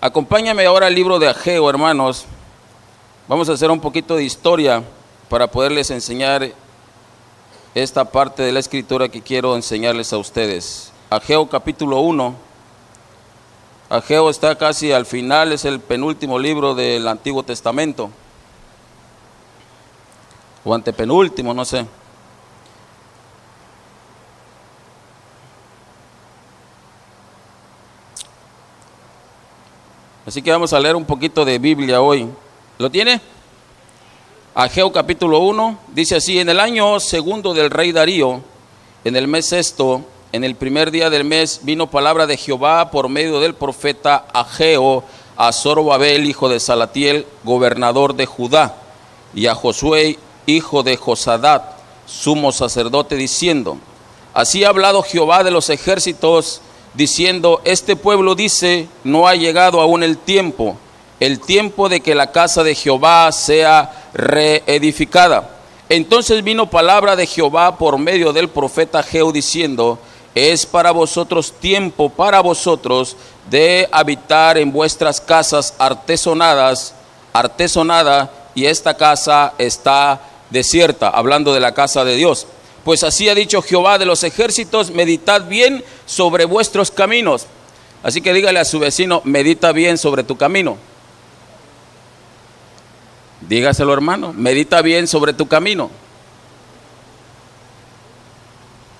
Acompáñame ahora al libro de Ageo, hermanos. Vamos a hacer un poquito de historia para poderles enseñar esta parte de la escritura que quiero enseñarles a ustedes. Ageo capítulo 1. Ageo está casi al final, es el penúltimo libro del Antiguo Testamento. O antepenúltimo, no sé. Así que vamos a leer un poquito de Biblia hoy. ¿Lo tiene? Ageo capítulo 1 dice así, en el año segundo del rey Darío, en el mes sexto, en el primer día del mes, vino palabra de Jehová por medio del profeta Ageo a Zorobabel, hijo de Salatiel, gobernador de Judá, y a Josué, hijo de Josadat, sumo sacerdote, diciendo, así ha hablado Jehová de los ejércitos, diciendo, este pueblo dice, no ha llegado aún el tiempo, el tiempo de que la casa de Jehová sea reedificada. Entonces vino palabra de Jehová por medio del profeta Geo diciendo, es para vosotros tiempo para vosotros de habitar en vuestras casas artesonadas, artesonada, y esta casa está desierta, hablando de la casa de Dios. Pues así ha dicho Jehová de los ejércitos, meditad bien sobre vuestros caminos. Así que dígale a su vecino, medita bien sobre tu camino. Dígaselo hermano, medita bien sobre tu camino.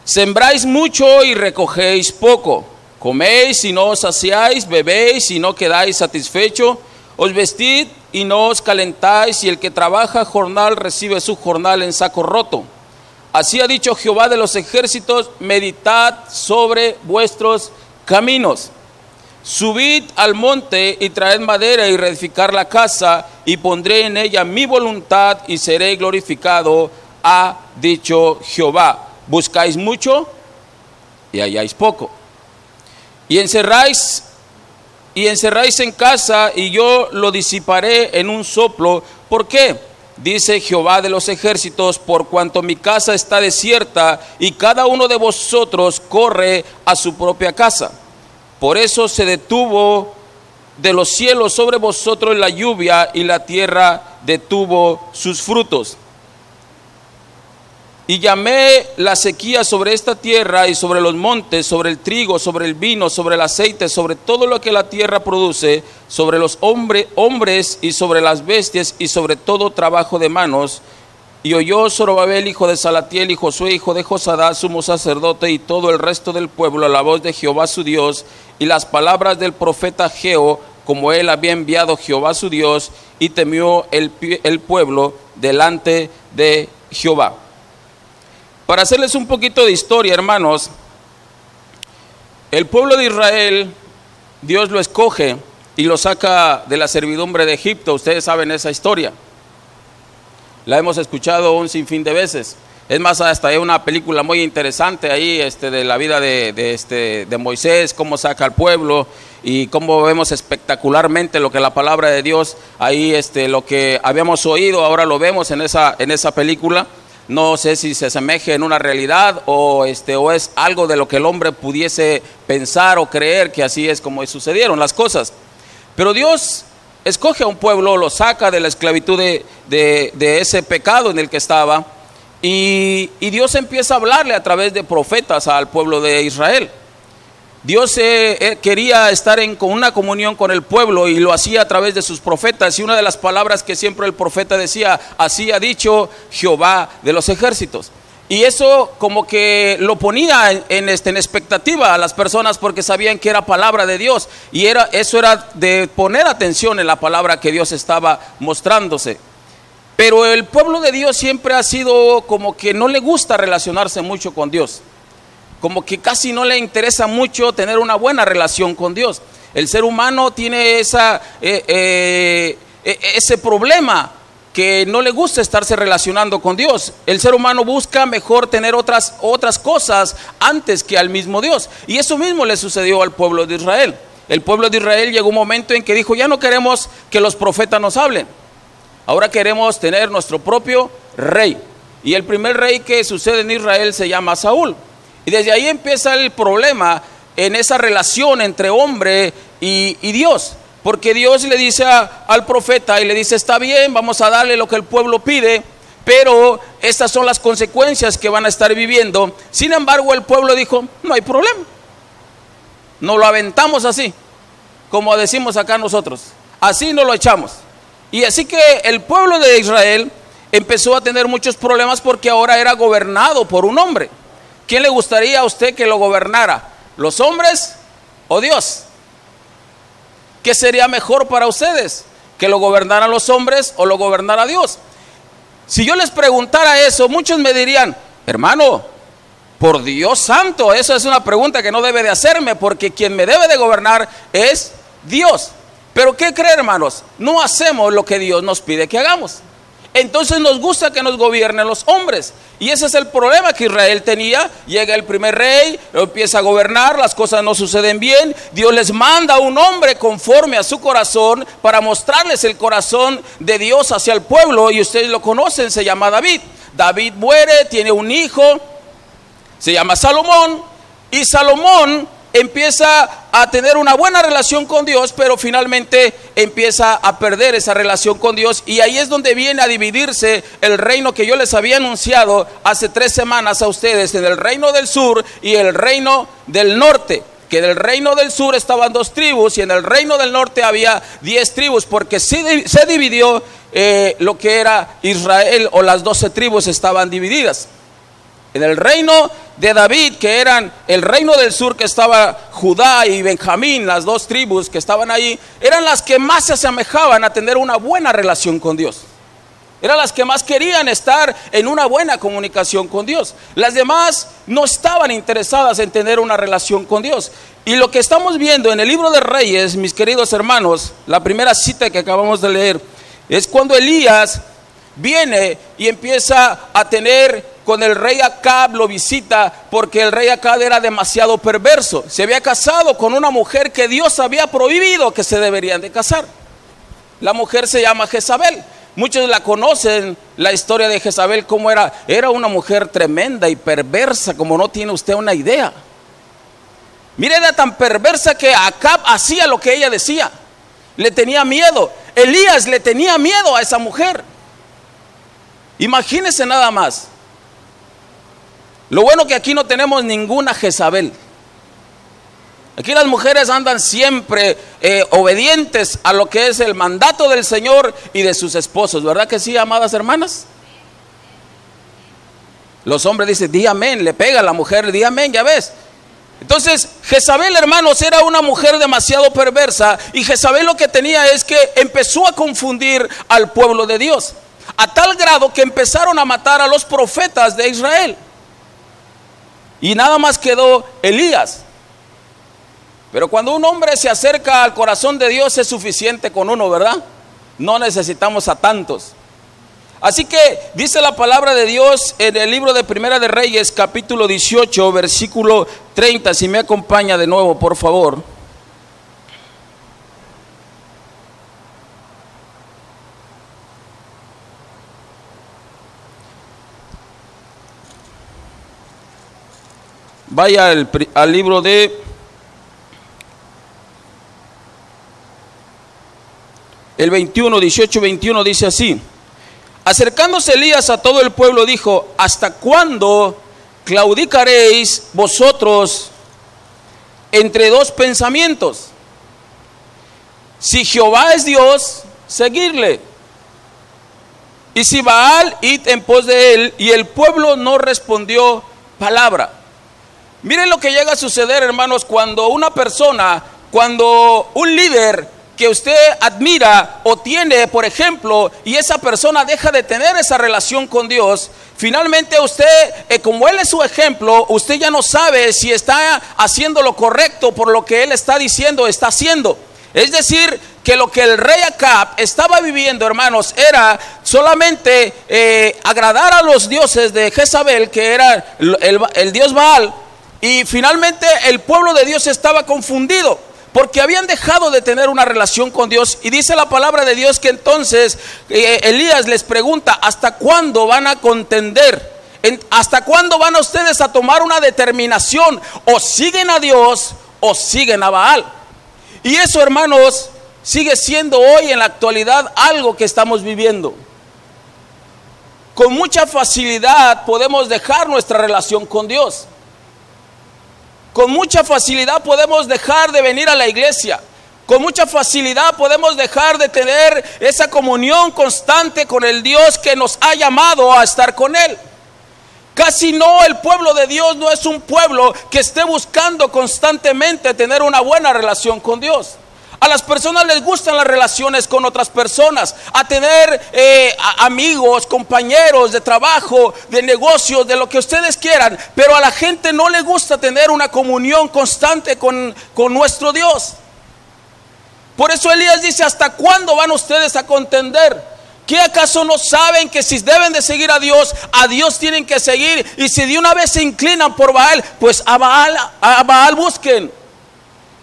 Sembráis mucho y recogéis poco. Coméis y no os saciáis, bebéis y no quedáis satisfecho. Os vestid y no os calentáis, y el que trabaja jornal recibe su jornal en saco roto. Así ha dicho Jehová de los ejércitos, meditad sobre vuestros caminos. Subid al monte y traed madera y reedificar la casa, y pondré en ella mi voluntad y seré glorificado, ha dicho Jehová. Buscáis mucho y halláis poco. Y encerráis y encerráis en casa y yo lo disiparé en un soplo. ¿Por qué? Dice Jehová de los ejércitos, por cuanto mi casa está desierta y cada uno de vosotros corre a su propia casa. Por eso se detuvo de los cielos sobre vosotros la lluvia y la tierra detuvo sus frutos. Y llamé la sequía sobre esta tierra y sobre los montes, sobre el trigo, sobre el vino, sobre el aceite, sobre todo lo que la tierra produce, sobre los hombre, hombres y sobre las bestias y sobre todo trabajo de manos. Y oyó Zorobabel, hijo de Salatiel, y Josué, hijo de Josadá, sumo sacerdote, y todo el resto del pueblo, la voz de Jehová su Dios, y las palabras del profeta Geo, como él había enviado Jehová su Dios, y temió el, el pueblo delante de Jehová. Para hacerles un poquito de historia, hermanos, el pueblo de Israel, Dios lo escoge y lo saca de la servidumbre de Egipto. Ustedes saben esa historia. La hemos escuchado un sinfín de veces. Es más, hasta hay una película muy interesante ahí este, de la vida de, de, este, de Moisés, cómo saca al pueblo y cómo vemos espectacularmente lo que la palabra de Dios, ahí este, lo que habíamos oído, ahora lo vemos en esa, en esa película no sé si se asemeje en una realidad o, este, o es algo de lo que el hombre pudiese pensar o creer que así es como sucedieron las cosas. Pero Dios escoge a un pueblo, lo saca de la esclavitud de, de, ese pecado en el que estaba y, y, Dios empieza a hablarle a través de profetas al pueblo de Israel. Dios eh, eh, quería estar en una comunión con el pueblo y lo hacía a través de sus profetas. Y una de las palabras que siempre el profeta decía, así ha dicho Jehová de los ejércitos. Y eso como que lo ponía en, en, este, en expectativa a las personas porque sabían que era palabra de Dios. Y era, eso era de poner atención en la palabra que Dios estaba mostrándose. Pero el pueblo de Dios siempre ha sido como que no le gusta relacionarse mucho con Dios como que casi no le interesa mucho tener una buena relación con Dios. El ser humano tiene esa, eh, eh, e, ese problema que no le gusta estarse relacionando con Dios. El ser humano busca mejor tener otras, otras cosas antes que al mismo Dios. Y eso mismo le sucedió al pueblo de Israel. El pueblo de Israel llegó un momento en que dijo, ya no queremos que los profetas nos hablen. Ahora queremos tener nuestro propio rey. Y el primer rey que sucede en Israel se llama Saúl. Y desde ahí empieza el problema en esa relación entre hombre y, Dios. porque Dios le dice al profeta y le dice, está bien, vamos a darle lo que el pueblo pide, pero estas son las consecuencias que van a estar viviendo. Sin embargo, el pueblo dijo, no hay problema. Nos lo aventamos así, como decimos acá nosotros. Así nos lo echamos. Y así que el pueblo de Israel empezó a tener muchos problemas porque ahora era gobernado por un hombre. ¿Quién le gustaría a usted que lo gobernara? ¿Los hombres o Dios? ¿Qué sería mejor para ustedes? ¿Que lo gobernaran los hombres o lo gobernara Dios? Si yo les preguntara eso, muchos me dirían, hermano, por Dios santo, eso es una pregunta que no debe de hacerme, porque quien me debe de gobernar es Dios. Pero ¿qué creen, hermanos? No hacemos lo que Dios nos pide que hagamos. Entonces nos gusta que nos gobiernen los hombres. Y ese es el problema que Israel tenía. Llega el primer rey, empieza a gobernar, las cosas no suceden bien. Dios les manda a un hombre conforme a su corazón para mostrarles el corazón de Dios hacia el pueblo. Y ustedes lo conocen, se llama David. David muere, tiene un hijo, se llama Salomón. Y Salomón empieza a tener una buena relación con Dios, pero finalmente empieza a perder esa relación con Dios. Y ahí es donde viene a dividirse el reino que yo les había anunciado hace tres semanas a ustedes, en el reino del sur y el reino del norte. Que del reino del sur estaban dos tribus y en el reino del norte había diez tribus, porque se, dividió eh, lo que era Israel o las doce tribus estaban divididas. En el reino de David, que eran el reino del sur, que estaba Judá y Benjamín, las dos tribus que estaban ahí, eran las que más se asemejaban a tener una buena relación con Dios. Eran las que más querían estar en una buena comunicación con Dios. Las demás no estaban interesadas en tener una relación con Dios. Y lo que estamos viendo en el libro de Reyes, mis queridos hermanos, la primera cita que acabamos de leer, es cuando Elías viene y empieza a tener con el rey Acab, lo visita porque el rey Acab era demasiado perverso. Se había casado con una mujer que Dios había prohibido que se deberían de casar. La mujer se llama Jezabel. Muchos la conocen, la historia de Jezabel, cómo era. Era una mujer tremenda y perversa, como no tiene usted una idea. Mire, era tan perversa que Acab hacía lo que ella decía. Le tenía miedo. Elías le tenía miedo a esa mujer. Imagínese nada más. Lo bueno que aquí no tenemos ninguna Jezabel. Aquí las mujeres andan siempre eh, obedientes a lo que es el mandato del Señor y de sus esposos, ¿verdad que sí, amadas hermanas? Los hombres dicen, di amén, le pega a la mujer, di amén, ya ves. Entonces, Jezabel, hermanos, era una mujer demasiado perversa y Jezabel lo que tenía es que empezó a confundir al pueblo de Dios, a tal grado que empezaron a matar a los profetas de Israel. Y nada más quedó Elías. Pero cuando un hombre se acerca al corazón de Dios es suficiente con uno, ¿verdad? No necesitamos a tantos. Así que dice la palabra de Dios en el libro de Primera de Reyes, capítulo 18, versículo 30. Si me acompaña de nuevo, por favor. Vaya al, libro de el 21, 18, 21 dice así. Acercándose Elías a todo el pueblo dijo, ¿hasta cuándo claudicaréis vosotros entre dos pensamientos? Si Jehová es Dios, seguirle. Y si Baal, id en pos de él. Y el pueblo no respondió palabra. Miren lo que llega a suceder, hermanos, cuando una persona, cuando un líder que usted admira o tiene, por ejemplo, y esa persona deja de tener esa relación con Dios, finalmente usted, eh, como Él es su ejemplo, usted ya no sabe si está haciendo lo correcto por lo que Él está diciendo, está haciendo. Es decir, que lo que el rey Acab estaba viviendo, hermanos, era solamente eh, agradar a los dioses de Jezabel, que era el dios Baal, y finalmente el pueblo de Dios estaba confundido porque habían dejado de tener una relación con Dios. Y dice la palabra de Dios que entonces eh, Elías les pregunta, ¿hasta cuándo van a contender? ¿En, ¿Hasta cuándo van ustedes a tomar una determinación? O siguen a Dios o siguen a Baal. Y eso, hermanos, sigue siendo hoy en la actualidad algo que estamos viviendo. Con mucha facilidad podemos dejar nuestra relación con Dios. Con mucha facilidad podemos dejar de venir a la iglesia. Con mucha facilidad podemos dejar de tener esa comunión constante con el Dios que nos ha llamado a estar con Él. Casi no, el pueblo de Dios no es un pueblo que esté buscando constantemente tener una buena relación con Dios. A las personas les gustan las relaciones con otras personas, a tener eh, amigos, compañeros de trabajo, de negocios, de lo que ustedes quieran, pero a la gente no le gusta tener una comunión constante con, con nuestro Dios. Por eso Elías dice, ¿hasta cuándo van ustedes a contender? ¿Qué acaso no saben que si deben de seguir a Dios, a Dios tienen que seguir? Y si de una vez se inclinan por Baal, pues a Baal, a Baal busquen.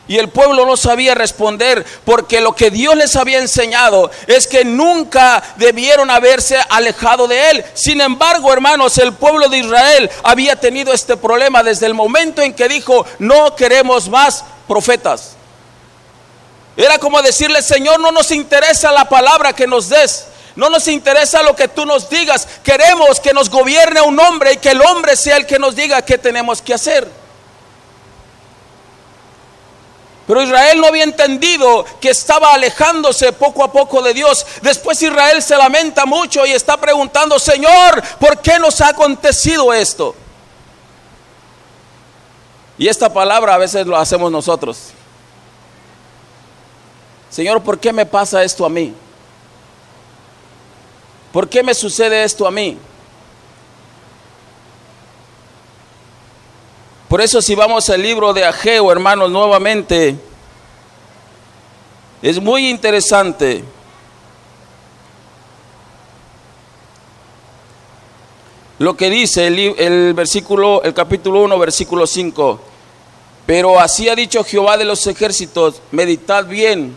Y el pueblo no sabía responder porque lo que Dios les había enseñado es que nunca debieron haberse alejado de Él. Sin embargo, hermanos, el pueblo de Israel había tenido este problema desde el momento en que dijo, no queremos más profetas. Era como decirle, Señor, no nos interesa la palabra que nos des. No nos interesa lo que tú nos digas. Queremos que nos gobierne un hombre y que el hombre sea el que nos diga qué tenemos que hacer. Pero Israel no había entendido que estaba alejándose poco a poco de Dios. Después Israel se lamenta mucho y está preguntando, Señor, ¿por qué nos ha acontecido esto? Y esta palabra a veces lo hacemos nosotros. Señor, ¿por qué me pasa esto a mí? ¿Por qué me sucede esto a mí? Por eso si vamos al libro de Ageo, hermanos, nuevamente, es muy interesante. Lo que dice el, versículo, el capítulo 1, versículo 5. Pero así ha dicho Jehová de los ejércitos, meditad bien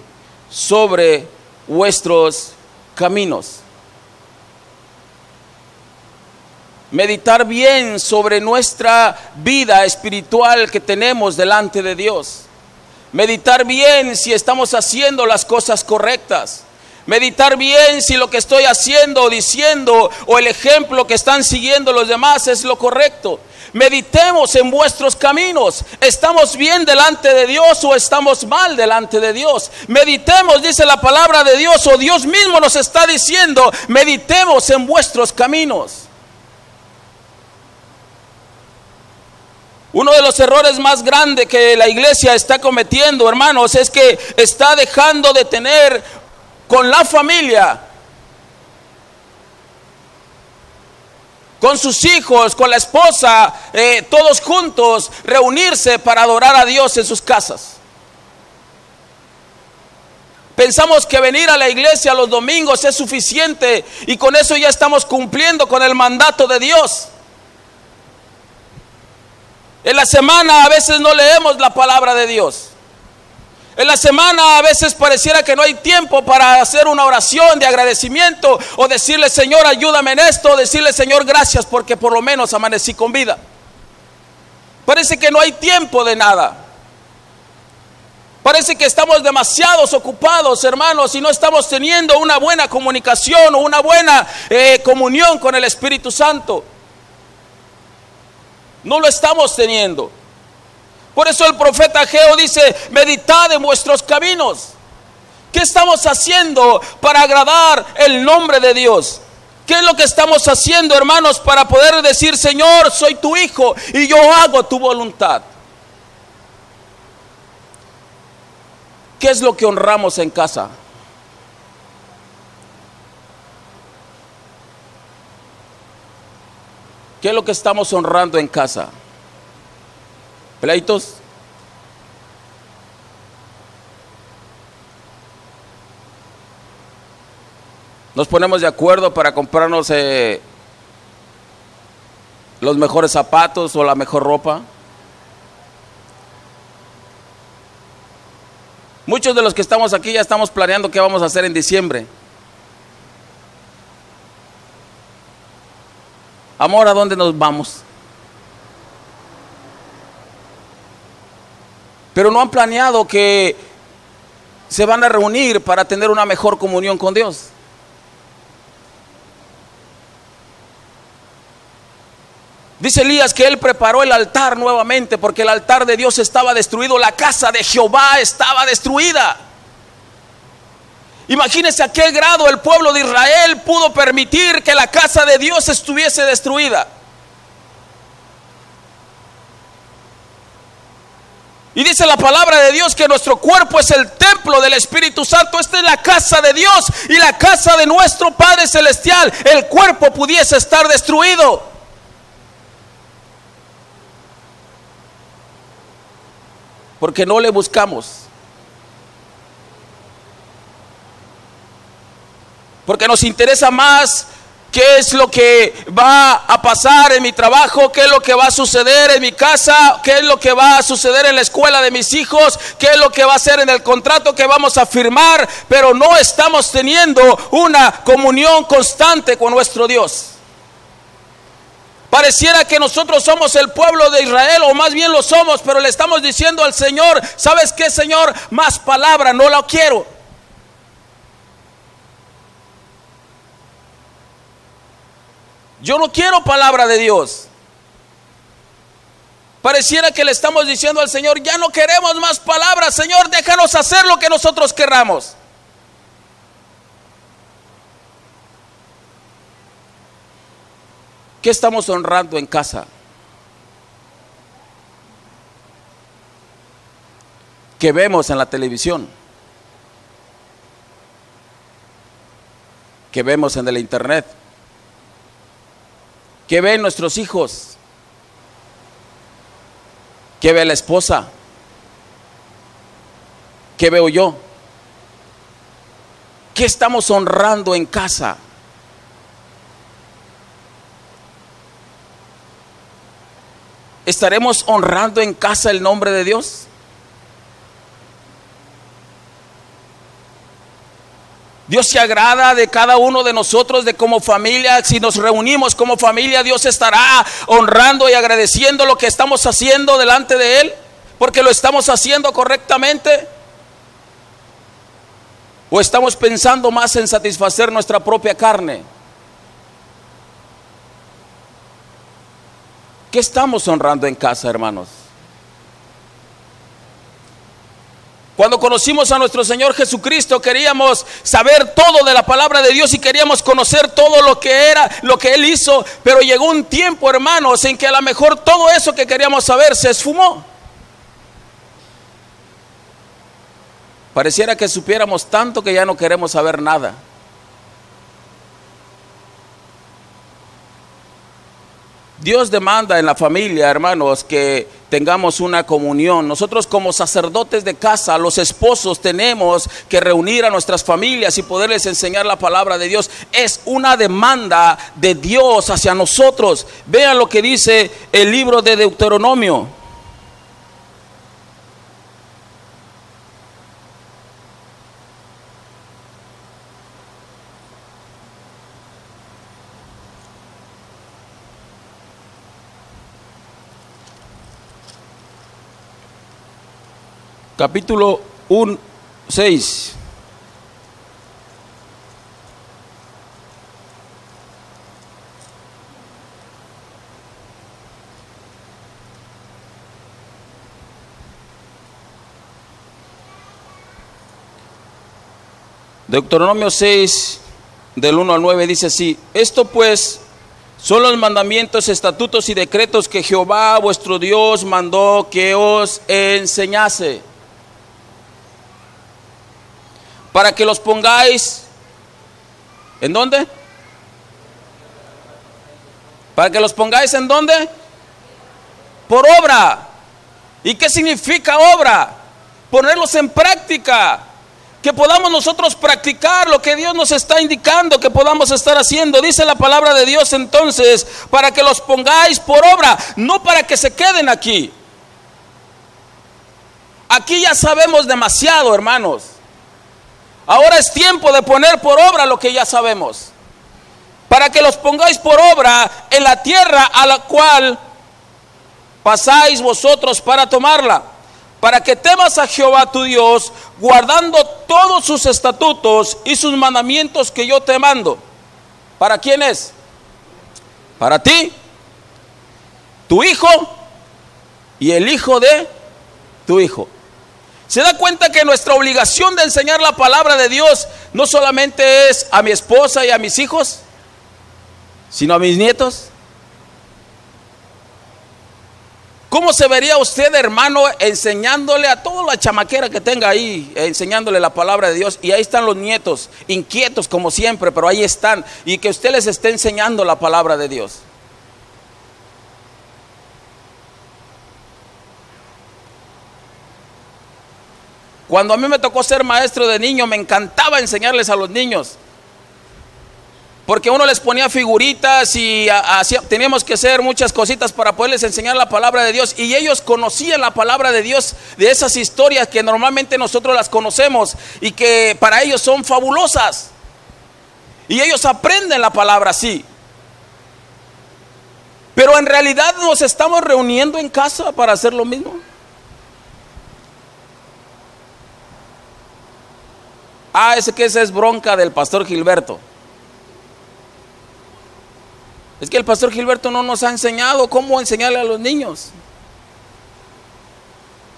sobre vuestros caminos. Meditar bien sobre nuestra vida espiritual que tenemos delante de Dios. Meditar bien si estamos haciendo las cosas correctas. Meditar bien si lo que estoy haciendo o diciendo o el ejemplo que están siguiendo los demás es lo correcto. Meditemos en vuestros caminos. ¿Estamos bien delante de Dios o estamos mal delante de Dios? Meditemos, dice la palabra de Dios, o Dios mismo nos está diciendo, meditemos en vuestros caminos. Uno de los errores más grandes que la iglesia está cometiendo, hermanos, es que está dejando de tener con la familia, con sus hijos, con la esposa, eh, todos juntos, reunirse para adorar a Dios en sus casas. Pensamos que venir a la iglesia los domingos es suficiente y con eso ya estamos cumpliendo con el mandato de Dios. En la semana a veces no leemos la palabra de Dios. En la semana a veces pareciera que no hay tiempo para hacer una oración de agradecimiento o decirle, Señor, ayúdame en esto, o decirle, Señor, gracias porque por lo menos amanecí con vida. Parece que no hay tiempo de nada. Parece que estamos demasiados ocupados, hermanos, y no estamos teniendo una buena comunicación o una buena eh, comunión con el Espíritu Santo. No lo estamos teniendo. Por eso el profeta Geo dice, meditad en vuestros caminos. ¿Qué estamos haciendo para agradar el nombre de Dios? ¿Qué es lo que estamos haciendo, hermanos, para poder decir, Señor, soy tu hijo y yo hago tu voluntad? ¿Qué es lo que honramos en casa? ¿Qué es lo que estamos honrando en casa? ¿Pleitos? Nos ponemos de acuerdo para comprarnos eh, los mejores zapatos o la mejor ropa. Muchos de los que estamos aquí ya estamos planeando qué vamos a hacer en diciembre. Amor, ¿a dónde nos vamos? Pero no han planeado que se van a reunir para tener una mejor comunión con Dios. Dice Elías que él preparó el altar nuevamente porque el altar de Dios estaba destruido, la casa de Jehová estaba destruida. Imagínense a qué grado el pueblo de Israel pudo permitir que la casa de Dios estuviese destruida. Y dice la palabra de Dios que nuestro cuerpo es el templo del Espíritu Santo. Esta es la casa de Dios y la casa de nuestro Padre Celestial. El cuerpo pudiese estar destruido. Porque no le buscamos. Porque nos interesa más qué es lo que va a pasar en mi trabajo, qué es lo que va a suceder en mi casa, qué es lo que va a suceder en la escuela de mis hijos, qué es lo que va a ser en el contrato que vamos a firmar, pero no estamos teniendo una comunión constante con nuestro Dios. Pareciera que nosotros somos el pueblo de Israel, o más bien lo somos, pero le estamos diciendo al Señor, ¿sabes qué, Señor? Más palabra, no la quiero. Yo no quiero palabra de Dios. Pareciera que le estamos diciendo al Señor, ya no queremos más palabras, Señor, déjanos hacer lo que nosotros querramos. ¿Qué estamos honrando en casa? ¿Qué vemos en la televisión? ¿Qué vemos en el internet? ¿Qué ven nuestros hijos? ¿Qué ve la esposa? ¿Qué veo yo? ¿Qué estamos honrando en casa? ¿Estaremos honrando en casa el nombre de Dios? Dios se agrada de cada uno de nosotros, de como familia. Si nos reunimos como familia, Dios estará honrando y agradeciendo lo que estamos haciendo delante de Él, porque lo estamos haciendo correctamente. ¿O estamos pensando más en satisfacer nuestra propia carne? ¿Qué estamos honrando en casa, hermanos? Cuando conocimos a nuestro Señor Jesucristo, queríamos saber todo de la palabra de Dios y queríamos conocer todo lo que era, lo que Él hizo. Pero llegó un tiempo, hermanos, en que a lo mejor todo eso que queríamos saber se esfumó. Pareciera que supiéramos tanto que ya no queremos saber nada. Dios demanda en la familia, hermanos, que tengamos una comunión. Nosotros como sacerdotes de casa, los esposos, tenemos que reunir a nuestras familias y poderles enseñar la palabra de Dios. Es una demanda de Dios hacia nosotros. Vean lo que dice el libro de Deuteronomio. Capítulo 1, 6. Deuteronomio 6, del 1 al 9, dice así, esto pues son los mandamientos, estatutos y decretos que Jehová vuestro Dios mandó que os enseñase para que los pongáis. ¿En dónde? Para que los pongáis en dónde? Por obra. ¿Y qué significa obra? Ponerlos en práctica. Que podamos nosotros practicar lo que Dios nos está indicando que podamos estar haciendo. Dice la palabra de Dios entonces, para que los pongáis por obra, no para que se queden aquí. Aquí ya sabemos demasiado, hermanos. Ahora es tiempo de poner por obra lo que ya sabemos. Para que los pongáis por obra en la tierra a la cual pasáis vosotros para tomarla. para que temas a Jehová tu Dios, guardando todos sus estatutos y sus mandamientos que yo te mando. ¿Para quién es? Para ti, tu hijo y el hijo de tu hijo. ¿Se da cuenta que nuestra obligación de enseñar la palabra de Dios no solamente es a mi esposa y a mis hijos, sino a mis nietos? ¿Cómo se vería usted, hermano, enseñándole a toda la chamaquera que tenga ahí, enseñándole la palabra de Dios? Y ahí están los nietos, inquietos como siempre, pero ahí están. Y que usted les esté enseñando la palabra de Dios. Cuando a mí me tocó ser maestro de niños, me encantaba enseñarles a los niños. Porque uno les ponía figuritas y teníamos que hacer muchas cositas para poderles enseñar la palabra de Dios. Y ellos conocían la palabra de Dios de esas historias que normalmente nosotros las conocemos y que para ellos son fabulosas. Y ellos aprenden la palabra así. Pero en realidad nos estamos reuniendo en casa para hacer lo mismo. Ah, ese que esa es bronca del pastor Gilberto. Es que el pastor Gilberto no nos ha enseñado cómo enseñarle a los niños.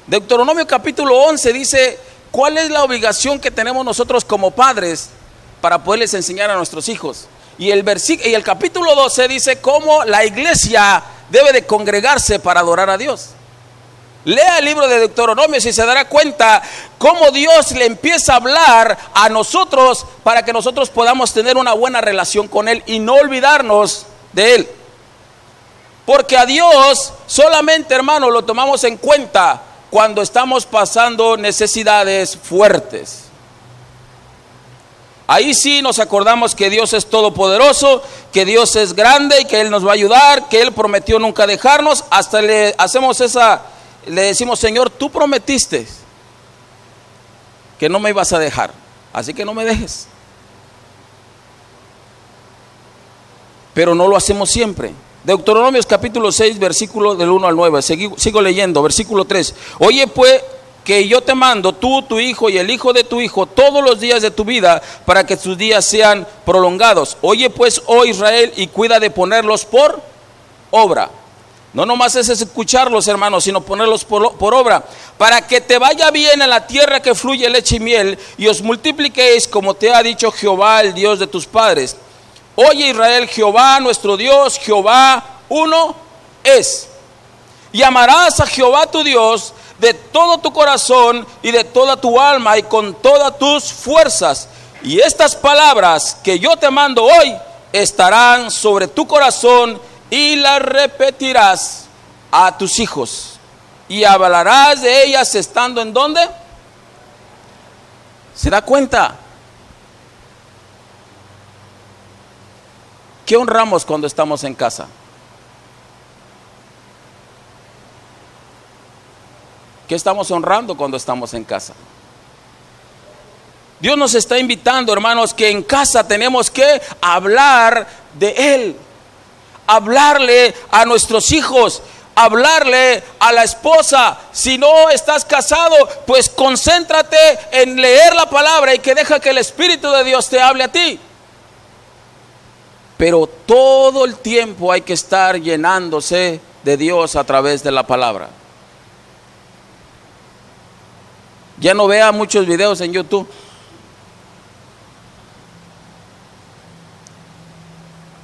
Deuteronomio capítulo 11 dice, ¿cuál es la obligación que tenemos nosotros como padres para poderles enseñar a nuestros hijos? Y el, y el capítulo 12 dice cómo la iglesia debe de congregarse para adorar a Dios. Lea el libro de Deuteronomio y se dará cuenta cómo Dios le empieza a hablar a nosotros para que nosotros podamos tener una buena relación con Él y no olvidarnos de Él. Porque a Dios solamente, hermano, lo tomamos en cuenta cuando estamos pasando necesidades fuertes. Ahí sí nos acordamos que Dios es todopoderoso, que Dios es grande y que Él nos va a ayudar, que Él prometió nunca dejarnos. Hasta le hacemos esa le decimos, Señor, tú prometiste que no me ibas a dejar, así que no me dejes. Pero no lo hacemos siempre. Deuteronomios capítulo 6, versículo del 1 al 9. Sigo, sigo leyendo, versículo 3. Oye pues que yo te mando, tú, tu hijo y el hijo de tu hijo, todos los días de tu vida, para que tus días sean prolongados. Oye pues, oh Israel, y cuida de ponerlos por obra no nomás es escucharlos, hermanos, sino ponerlos por, por, obra, para que te vaya bien en la tierra que fluye leche y miel, y os multipliquéis como te ha dicho Jehová, el Dios de tus padres. Oye Israel, Jehová nuestro Dios, Jehová uno es. Y amarás a Jehová tu Dios de todo tu corazón y de toda tu alma y con todas tus fuerzas. Y estas palabras que yo te mando hoy estarán sobre tu corazón y la repetirás a tus hijos y hablarás de ellas estando en donde. ¿Se da cuenta? ¿Qué honramos cuando estamos en casa? ¿Qué estamos honrando cuando estamos en casa? Dios nos está invitando, hermanos, que en casa tenemos que hablar de Él hablarle a nuestros hijos, hablarle a la esposa. Si no estás casado, pues concéntrate en leer la palabra y que deja que el Espíritu de Dios te hable a ti. Pero todo el tiempo hay que estar llenándose de Dios a través de la palabra. Ya no vea muchos videos en YouTube.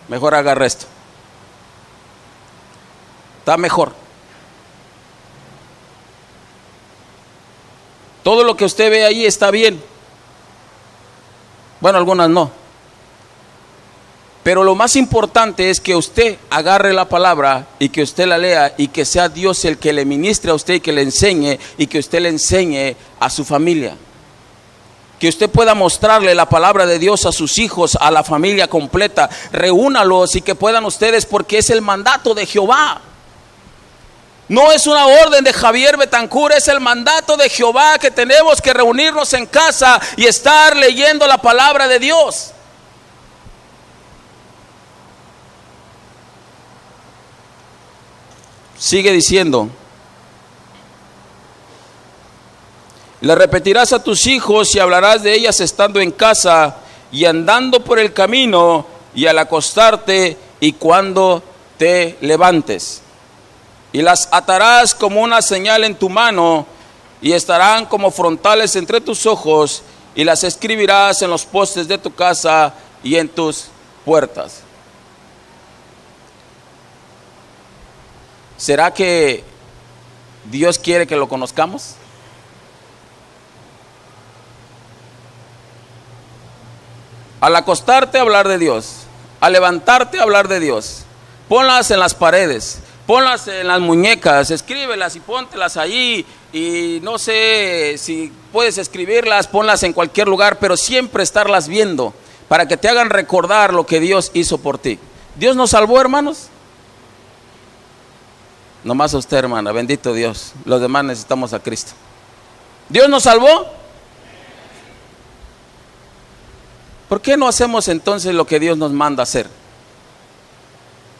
Mejor agarra esto. Está mejor. Todo lo que usted ve ahí está bien. Bueno, algunas no. Pero lo más importante es que usted agarre la palabra y que usted la lea y que sea Dios el que le ministre a usted y que le enseñe y que usted le enseñe a su familia. Que usted pueda mostrarle la palabra de Dios a sus hijos, a la familia completa. Reúnalos y que puedan ustedes porque es el mandato de Jehová. No es una orden de Javier Betancur, es el mandato de Jehová que tenemos que reunirnos en casa y estar leyendo la palabra de Dios. Sigue diciendo, Le repetirás a tus hijos y hablarás de ellas estando en casa y andando por el camino y al acostarte y cuando te levantes. Y las atarás como una señal en tu mano y estarán como frontales entre tus ojos y las escribirás en los postes de tu casa y en tus puertas. ¿Será que Dios quiere que lo conozcamos? Al acostarte hablar de Dios, al levantarte hablar de Dios, ponlas en las paredes, ponlas en las muñecas, escríbelas y póntelas allí y no sé si puedes escribirlas, ponlas en cualquier lugar, pero siempre estarlas viendo para que te hagan recordar lo que Dios hizo por ti. Dios nos salvó, hermanos. Nomás a usted, hermana, bendito Dios. Los demás necesitamos a Cristo. ¿Dios nos salvó? ¿Por qué no hacemos entonces lo que Dios nos manda hacer?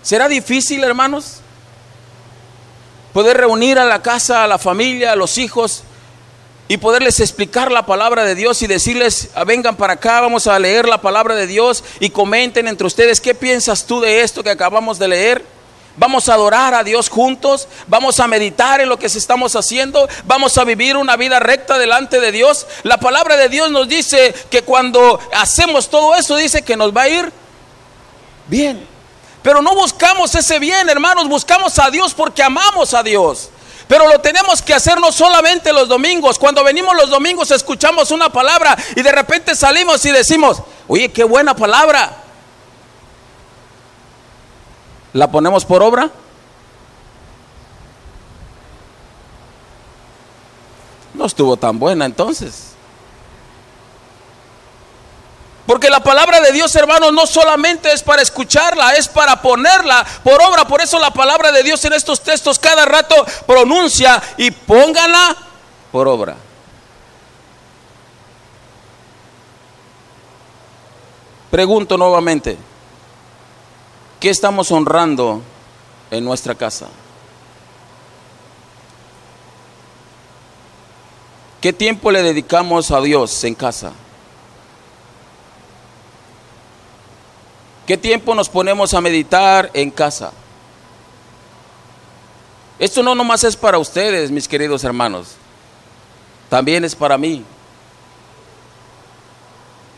¿Será difícil, hermanos? Poder reunir a la casa, a la familia, a los hijos y poderles explicar la palabra de Dios y decirles, ah, vengan para acá, vamos a leer la palabra de Dios y comenten entre ustedes, ¿qué piensas tú de esto que acabamos de leer? Vamos a adorar a Dios juntos, vamos a meditar en lo que estamos haciendo, vamos a vivir una vida recta delante de Dios. La palabra de Dios nos dice que cuando hacemos todo eso, dice que nos va a ir bien. Pero no buscamos ese bien, hermanos, buscamos a Dios porque amamos a Dios. Pero lo tenemos que hacer no solamente los domingos. Cuando venimos los domingos escuchamos una palabra y de repente salimos y decimos, oye, qué buena palabra. ¿La ponemos por obra? No estuvo tan buena entonces. Porque la palabra de Dios, hermanos, no solamente es para escucharla, es para ponerla por obra. Por eso la palabra de Dios en estos textos cada rato pronuncia y póngala por obra. Pregunto nuevamente, ¿Qué estamos honrando en nuestra casa? ¿Qué tiempo le dedicamos a Dios en casa? ¿Qué tiempo nos ponemos a meditar en casa? Esto no nomás es para ustedes, mis queridos hermanos, también es para mí.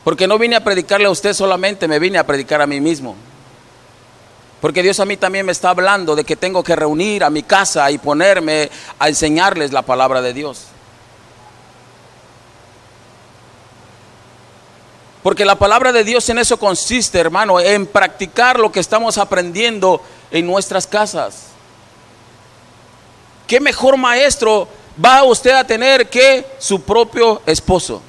Porque no vine a predicarle a usted solamente, me vine a predicar a mí mismo. Porque Dios a mí también me está hablando de que tengo que reunir a mi casa y ponerme a enseñarles la palabra de Dios. Porque la palabra de Dios en eso consiste, hermano, en practicar lo que estamos aprendiendo en nuestras casas. ¿Qué mejor maestro va usted a tener que su propio esposo?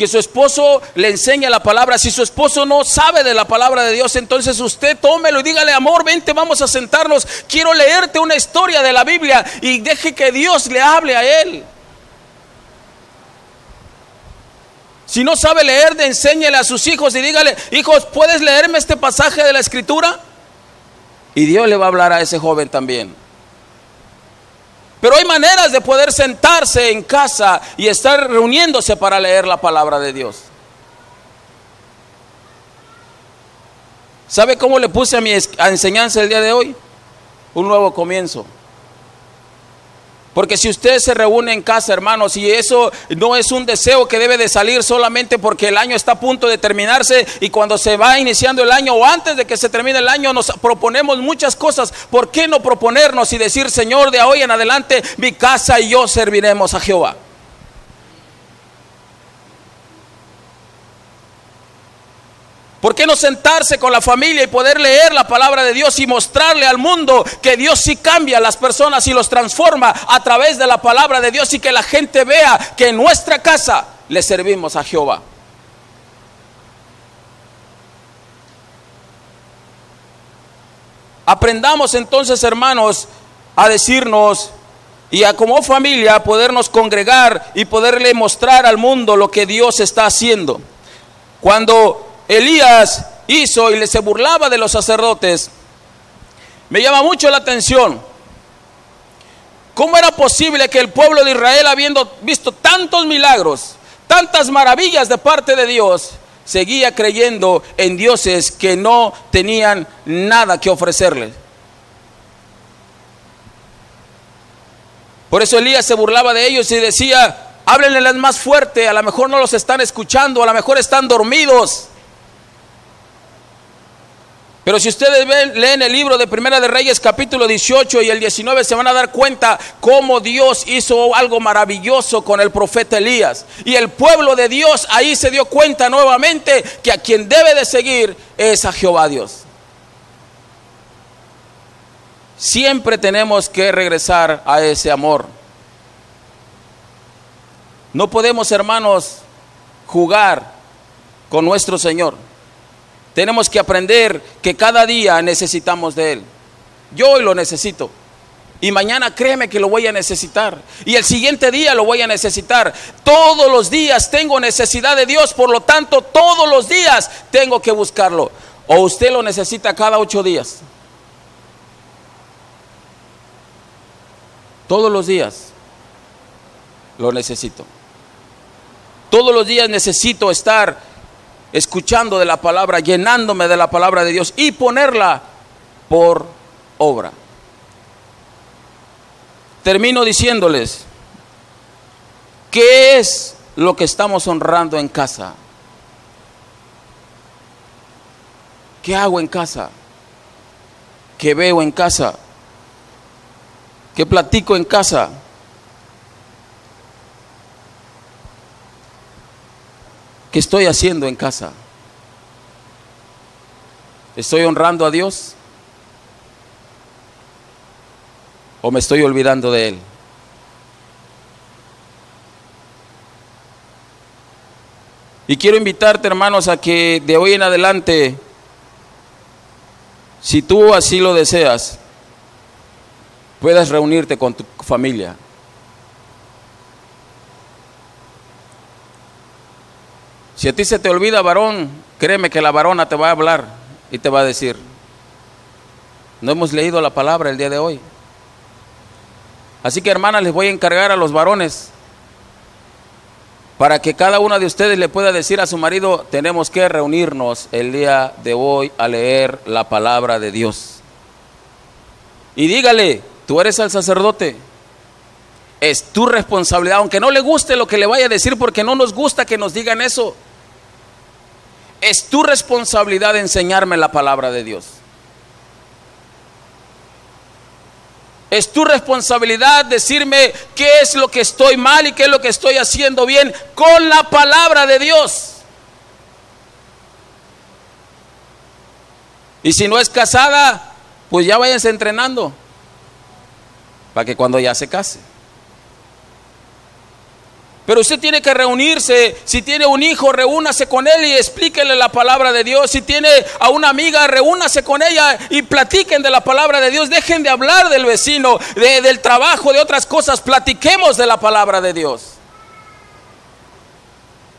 Que su esposo le enseñe la palabra. Si su esposo no sabe de la palabra de Dios, entonces usted tómelo y dígale, amor, vente, vamos a sentarnos. Quiero leerte una historia de la Biblia y deje que Dios le hable a él. Si no sabe leer, enséñele a sus hijos y dígale, hijos, ¿puedes leerme este pasaje de la escritura? Y Dios le va a hablar a ese joven también. Pero hay maneras de poder sentarse en casa y estar reuniéndose para leer la palabra de Dios. ¿Sabe cómo le puse a mi enseñanza el día de hoy? Un nuevo comienzo. Porque si usted se reúne en casa, hermanos, y eso no es un deseo que debe de salir solamente porque el año está a punto de terminarse y cuando se va iniciando el año o antes de que se termine el año nos proponemos muchas cosas. ¿Por qué no proponernos y decir, Señor, de hoy en adelante mi casa y yo serviremos a Jehová? ¿Por qué no sentarse con la familia y poder leer la palabra de Dios y mostrarle al mundo que Dios sí cambia a las personas y los transforma a través de la palabra de Dios y que la gente vea que en nuestra casa le servimos a Jehová? Aprendamos entonces, hermanos, a decirnos y a como familia podernos congregar y poderle mostrar al mundo lo que Dios está haciendo. Cuando Elías hizo y se burlaba de los sacerdotes, me llama mucho la atención ¿Cómo era posible que el pueblo de Israel, habiendo visto tantos milagros, tantas maravillas de parte de Dios, seguía creyendo en dioses que no tenían nada que ofrecerles? Por eso Elías se burlaba de ellos y decía, háblenles más fuerte, a lo mejor no los están escuchando, a lo mejor están dormidos. Pero si ustedes leen el libro de Primera de Reyes capítulo 18 y el 19 se van a dar cuenta cómo Dios hizo algo maravilloso con el profeta Elías. Y el pueblo de Dios ahí se dio cuenta nuevamente que a quien debe de seguir es a Jehová Dios. Siempre tenemos que regresar a ese amor. No podemos, hermanos, jugar con nuestro Señor. Tenemos que aprender que cada día necesitamos de Él. Yo hoy lo necesito. Y mañana créeme que lo voy a necesitar. Y el siguiente día lo voy a necesitar. Todos los días tengo necesidad de Dios. Por lo tanto, todos los días tengo que buscarlo. O usted lo necesita cada ocho días. Todos los días lo necesito. Todos los días necesito estar escuchando de la palabra, llenándome de la palabra de Dios y ponerla por obra. Termino diciéndoles, ¿qué es lo que estamos honrando en casa? ¿Qué hago en casa? ¿Qué veo en casa? ¿Qué platico en casa? ¿Qué estoy haciendo en casa? ¿Estoy honrando a Dios? ¿O me estoy olvidando de Él? Y quiero invitarte, hermanos, a que de hoy en adelante, si tú así lo deseas, puedas reunirte con tu familia. Si a ti se te olvida varón, créeme que la varona te va a hablar y te va a decir, no hemos leído la palabra el día de hoy. Así que hermanas, les voy a encargar a los varones para que cada una de ustedes le pueda decir a su marido, tenemos que reunirnos el día de hoy a leer la palabra de Dios. Y dígale, tú eres el sacerdote, es tu responsabilidad, aunque no le guste lo que le vaya a decir, porque no nos gusta que nos digan eso. Es tu responsabilidad enseñarme la palabra de Dios. Es tu responsabilidad decirme qué es lo que estoy mal y qué es lo que estoy haciendo bien con la palabra de Dios. Y si no es casada, pues ya váyanse entrenando para que cuando ya se case. Pero usted tiene que reunirse. Si tiene un hijo, reúnase con él y explíquele la palabra de Dios. Si tiene a una amiga, reúnase con ella y platiquen de la palabra de Dios. Dejen de hablar del vecino, del trabajo, de otras cosas. Platiquemos de la palabra de Dios.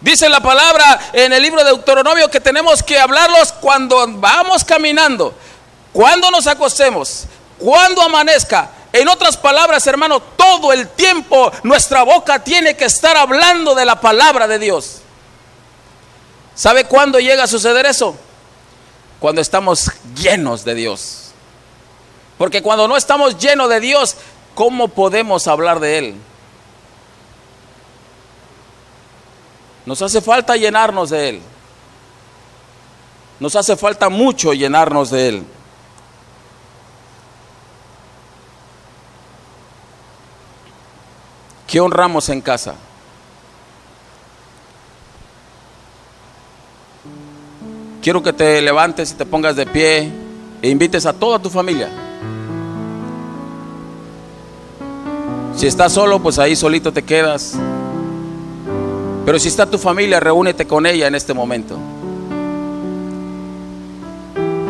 Dice la palabra en el libro de Deuteronomio que tenemos que hablarlos cuando vamos caminando, cuando nos acostemos, cuando amanezca en otras palabras, hermano, todo el tiempo nuestra boca tiene que estar hablando de la palabra de Dios. ¿Sabe cuándo llega a suceder eso? Cuando estamos llenos de Dios. Porque cuando no estamos llenos de Dios, ¿cómo podemos hablar de Él? Nos hace falta llenarnos de Él. Nos hace falta mucho llenarnos de Él. ¿Qué honramos en casa? Quiero que te levantes y te pongas de pie e invites a toda tu familia. Si estás solo, pues ahí solito te quedas. Pero si está tu familia, reúnete con ella en este momento.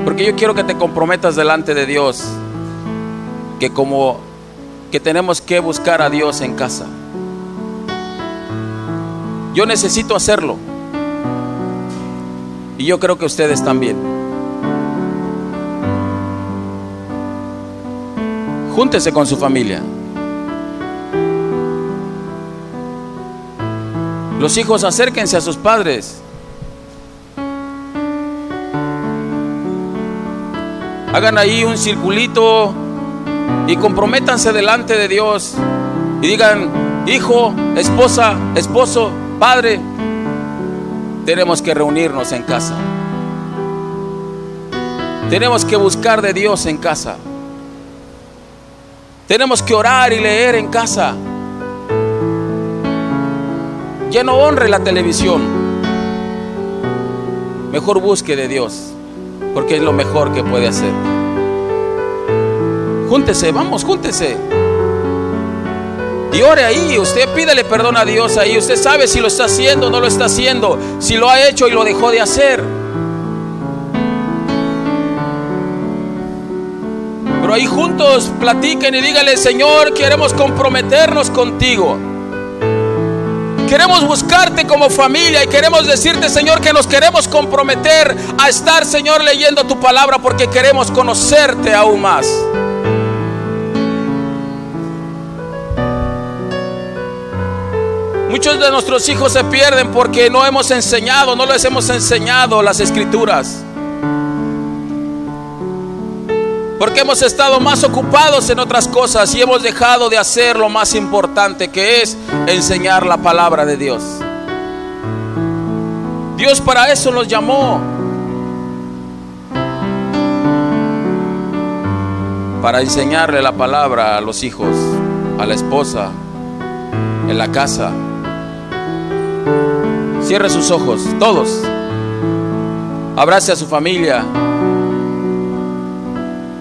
Porque yo quiero que te comprometas delante de Dios que como que tenemos que buscar a Dios en casa. Yo necesito hacerlo. Y yo creo que ustedes también. Júntese con su familia. Los hijos acérquense a sus padres. Hagan ahí un circulito y comprométanse delante de Dios y digan, hijo, esposa, esposo, padre, tenemos que reunirnos en casa. Tenemos que buscar de Dios en casa. Tenemos que orar y leer en casa. Ya no honre la televisión. Mejor busque de Dios, porque es lo mejor que puede hacer. Júntese, vamos, júntese. Y ore ahí, usted pídele perdón a Dios ahí. Usted sabe si lo está haciendo o no lo está haciendo, si lo ha hecho y lo dejó de hacer. Pero ahí juntos platiquen y dígale, Señor, queremos comprometernos contigo. Queremos buscarte como familia y queremos decirte, Señor, que nos queremos comprometer a estar, Señor, leyendo tu palabra porque queremos conocerte aún más. Muchos de nuestros hijos se pierden porque no hemos enseñado, no les hemos enseñado las escrituras. Porque hemos estado más ocupados en otras cosas y hemos dejado de hacer lo más importante que es enseñar la palabra de Dios. Dios para eso nos llamó. Para enseñarle la palabra a los hijos, a la esposa, en la casa. Cierre sus ojos, todos. Abrace a su familia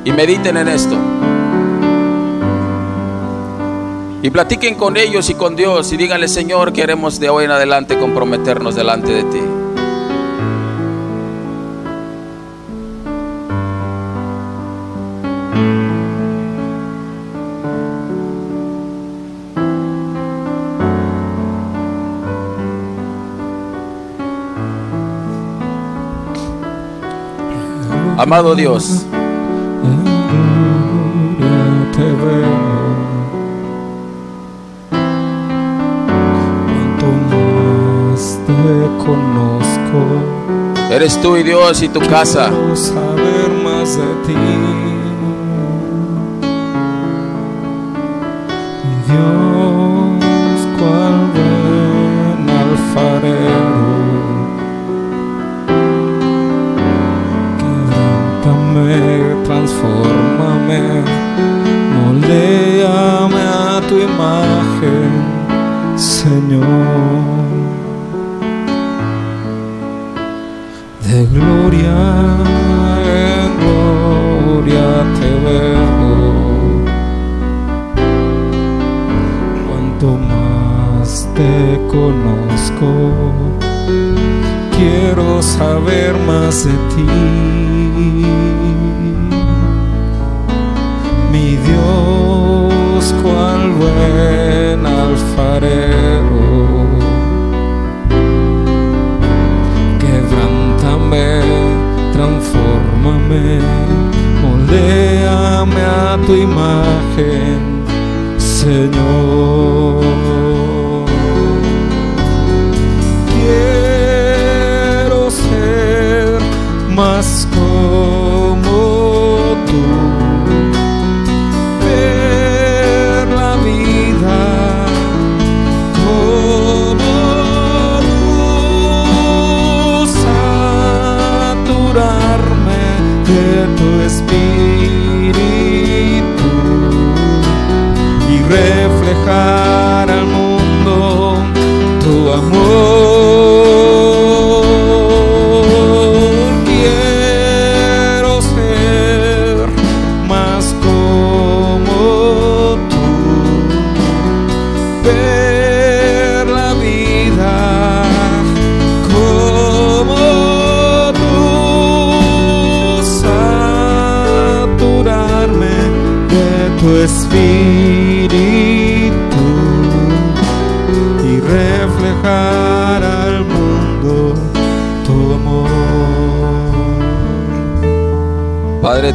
y mediten en esto. Y platiquen con ellos y con Dios y díganle, Señor, queremos de hoy en adelante comprometernos delante de ti. Amado Dios, te veo. Cuanto más te conozco, eres tú y Dios y tu casa. quiero saber más de ti. Mi Dios,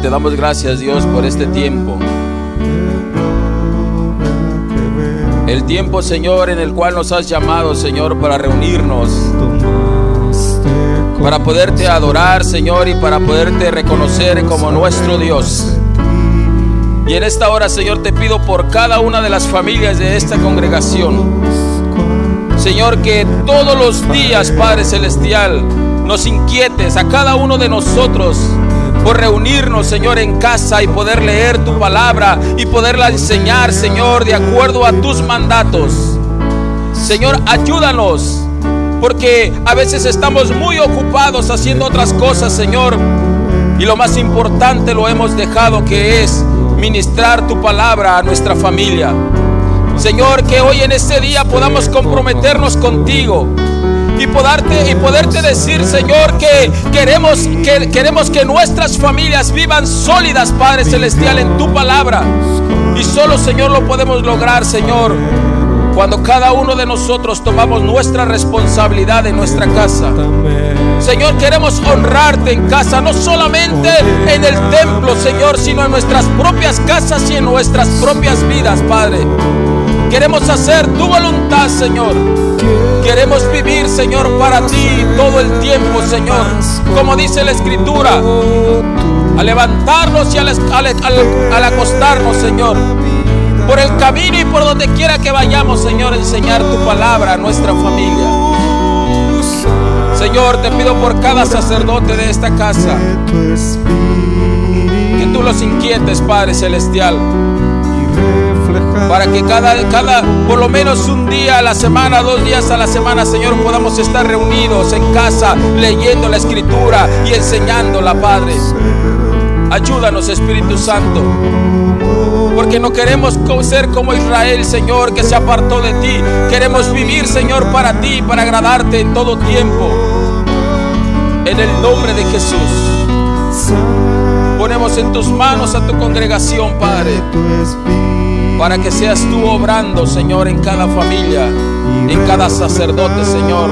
Te damos gracias Dios por este tiempo. El tiempo, Señor, en el cual nos has llamado, Señor, para reunirnos, para poderte adorar, Señor, y para poderte reconocer como nuestro Dios. Y en esta hora, Señor, te pido por cada una de las familias de esta congregación. Señor, que todos los días, Padre Celestial, nos inquietes a cada uno de nosotros por reunirnos, Señor, en casa y poder leer tu palabra y poderla enseñar, Señor, de acuerdo a tus mandatos. Señor, ayúdanos, porque a veces estamos muy ocupados haciendo otras cosas, Señor, y lo más importante lo hemos dejado que es ministrar tu palabra a nuestra familia. Señor, que hoy en este día podamos comprometernos contigo y poderte, y poderte decir, Señor, que queremos, que queremos que nuestras familias vivan sólidas, Padre Celestial, en tu palabra. Y solo, Señor, lo podemos lograr, Señor, cuando cada uno de nosotros tomamos nuestra responsabilidad en nuestra casa. Señor, queremos honrarte en casa, no solamente en el templo, Señor, sino en nuestras propias casas y en nuestras propias vidas, Padre. Queremos hacer tu voluntad, Señor. Queremos vivir, Señor, para ti todo el tiempo, Señor. Como dice la Escritura, al levantarnos y al, al- acostarnos, Señor. Por el camino y por donde quiera que vayamos, Señor, enseñar tu palabra a nuestra familia. Señor, te pido por cada sacerdote de esta casa que tú los inquietes, Padre Celestial, para que cada, cada, por lo menos un día a la semana, dos días a la semana, Señor, podamos estar reunidos en casa, leyendo la Escritura y enseñándola, Padre. Ayúdanos, Espíritu Santo. Porque no queremos ser como Israel, Señor, que se apartó de ti. Queremos vivir, Señor, para ti, para agradarte en todo tiempo. En el nombre de Jesús. Ponemos en tus manos a tu congregación, Padre, para que seas tú obrando, Señor, en cada familia, en cada sacerdote, Señor,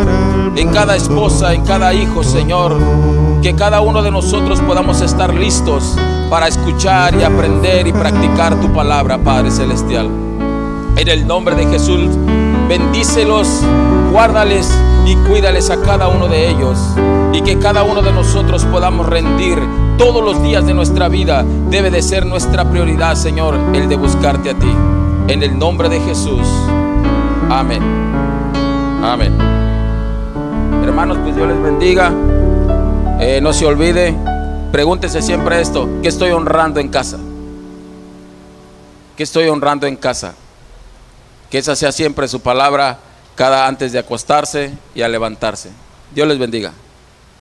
en cada esposa, en cada hijo, Señor. Que cada uno de nosotros podamos estar listos para escuchar y aprender y practicar tu palabra, Padre Celestial. En el nombre de Jesús, bendícelos, guárdales y cuídales a cada uno de ellos. Y que cada uno de nosotros podamos rendir todos los días de nuestra vida. Debe de ser nuestra prioridad, Señor, el de buscarte a ti. En el nombre de Jesús. Amén. Amén. Hermanos, pues Dios les bendiga. Eh, no se olvide, pregúntese siempre esto, ¿qué estoy honrando en casa? ¿Qué estoy honrando en casa? Que esa sea siempre su palabra cada antes de acostarse y a levantarse. Dios les bendiga.